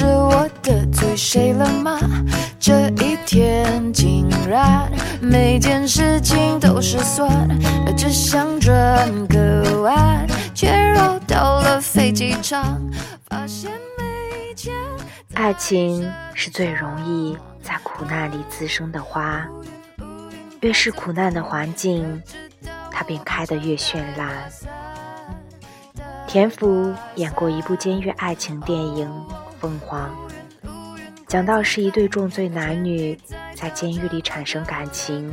是我得罪谁了吗？这一天竟然每件事情都失算，只想转个弯，却绕到了飞机场，发现没钱。爱情是最容易在苦难里滋生的花，越是苦难的环境，它便开得越绚烂。田福演过一部监狱爱情电影《凤凰》，讲到是一对重罪男女在监狱里产生感情，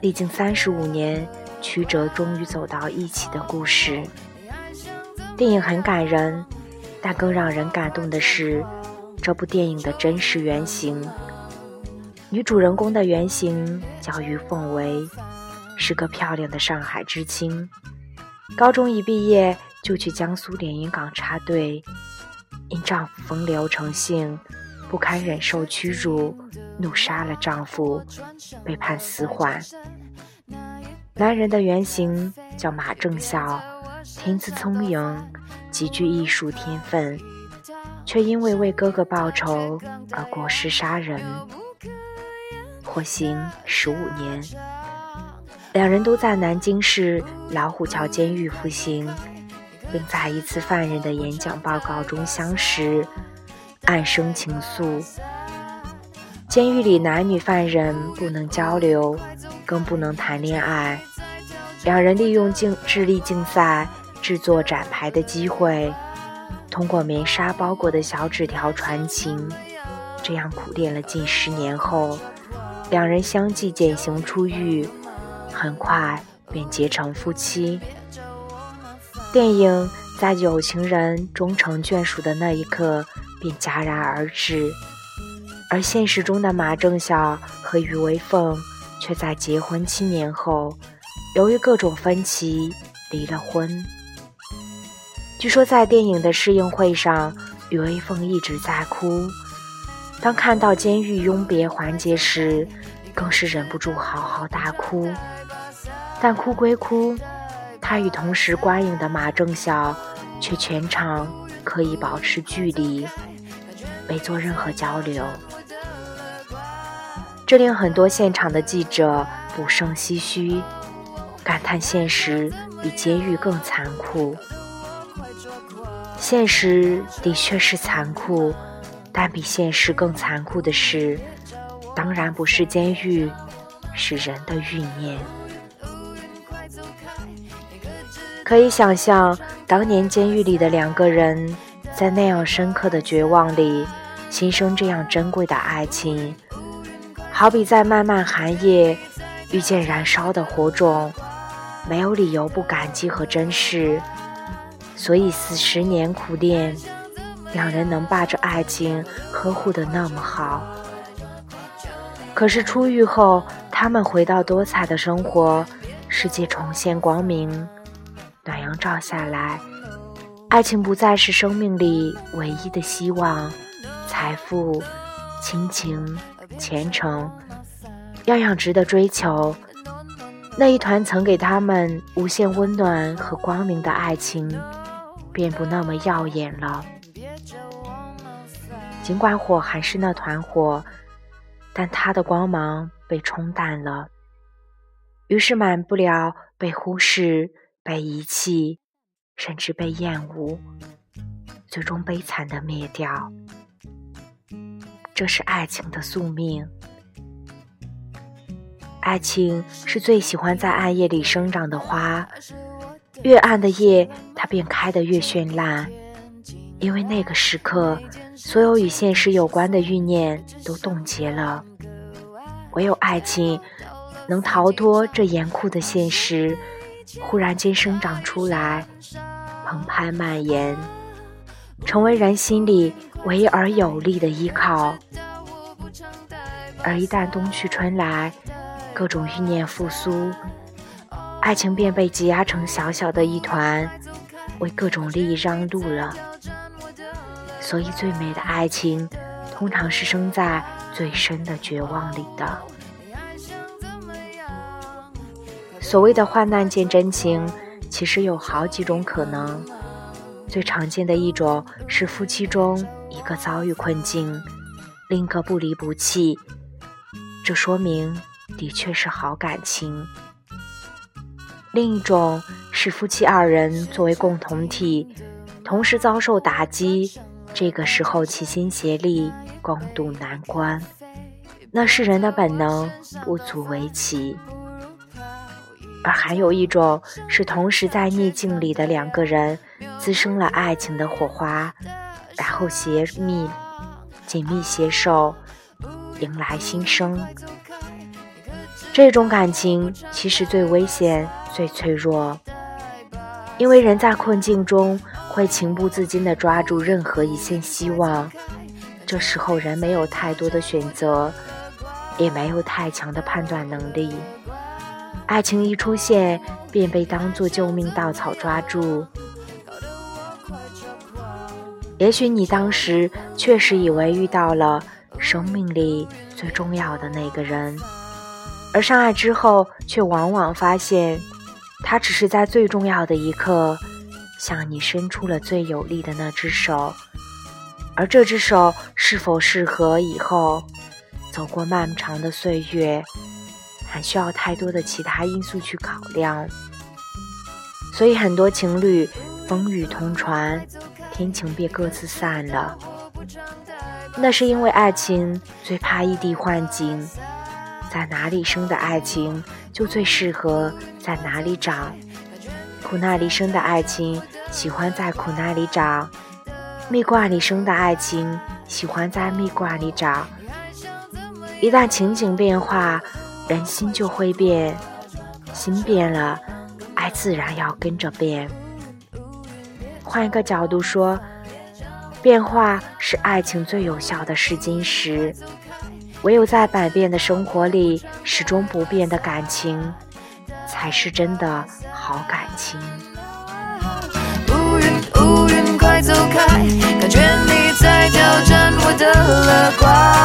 历经三十五年曲折，终于走到一起的故事。电影很感人，但更让人感动的是这部电影的真实原型。女主人公的原型叫于凤为，是个漂亮的上海知青，高中一毕业。就去江苏连云港插队，因丈夫风流成性，不堪忍受屈辱，怒杀了丈夫，被判死缓。男人的原型叫马正孝，天资聪颖，极具艺术天分，却因为为哥哥报仇而过失杀人，获刑十五年。两人都在南京市老虎桥监狱服刑。并在一次犯人的演讲报告中相识，暗生情愫。监狱里男女犯人不能交流，更不能谈恋爱。两人利用竞智力竞赛制作展牌的机会，通过棉纱包裹的小纸条传情。这样苦练了近十年后，两人相继减刑出狱，很快便结成夫妻。电影在有情人终成眷属的那一刻便戛然而止，而现实中的马正孝和于微凤却在结婚七年后，由于各种分歧离了婚。据说在电影的试映会上，于微凤一直在哭，当看到监狱拥别环节时，更是忍不住嚎嚎大哭。但哭归哭。他与同时观影的马正晓却全场可以保持距离，没做任何交流，这令很多现场的记者不胜唏嘘，感叹现实比监狱更残酷。现实的确是残酷，但比现实更残酷的是，当然不是监狱，是人的欲念。可以想象，当年监狱里的两个人，在那样深刻的绝望里，心生这样珍贵的爱情，好比在漫漫寒夜遇见燃烧的火种，没有理由不感激和珍视。所以四十年苦练，两人能把这爱情呵护得那么好。可是出狱后，他们回到多彩的生活，世界重现光明。暖阳照下来，爱情不再是生命里唯一的希望，财富、亲情、前程，样样值得追求。那一团曾给他们无限温暖和光明的爱情，便不那么耀眼了。尽管火还是那团火，但它的光芒被冲淡了，于是满不了被忽视。被遗弃，甚至被厌恶，最终悲惨的灭掉。这是爱情的宿命。爱情是最喜欢在暗夜里生长的花，越暗的夜，它便开得越绚烂。因为那个时刻，所有与现实有关的欲念都冻结了，唯有爱情能逃脱这严酷的现实。忽然间生长出来，澎湃蔓延，成为人心里唯一而有力的依靠。而一旦冬去春来，各种欲念复苏，爱情便被挤压成小小的一团，为各种利益让路了。所以，最美的爱情，通常是生在最深的绝望里的。所谓的患难见真情，其实有好几种可能。最常见的一种是夫妻中一个遭遇困境，另一个不离不弃，这说明的确是好感情。另一种是夫妻二人作为共同体，同时遭受打击，这个时候齐心协力共度难关，那是人的本能，不足为奇。而还有一种是同时在逆境里的两个人滋生了爱情的火花，然后携密紧密携手，迎来新生。这种感情其实最危险、最脆弱，因为人在困境中会情不自禁地抓住任何一线希望。这时候人没有太多的选择，也没有太强的判断能力。爱情一出现，便被当作救命稻草抓住。也许你当时确实以为遇到了生命里最重要的那个人，而上爱之后，却往往发现，他只是在最重要的一刻，向你伸出了最有力的那只手。而这只手是否适合以后走过漫长的岁月？还需要太多的其他因素去考量，所以很多情侣风雨同船，天晴便各自散了。那是因为爱情最怕异地换景，在哪里生的爱情就最适合在哪里长。苦那里生的爱情喜欢在苦那里长，蜜罐里生的爱情喜欢在蜜罐里长。一旦情景变化。人心就会变，心变了，爱自然要跟着变。换一个角度说，变化是爱情最有效的试金石。唯有在百变的生活里，始终不变的感情，才是真的好感情。乌云，乌云，快走开！感觉你在挑战我的乐观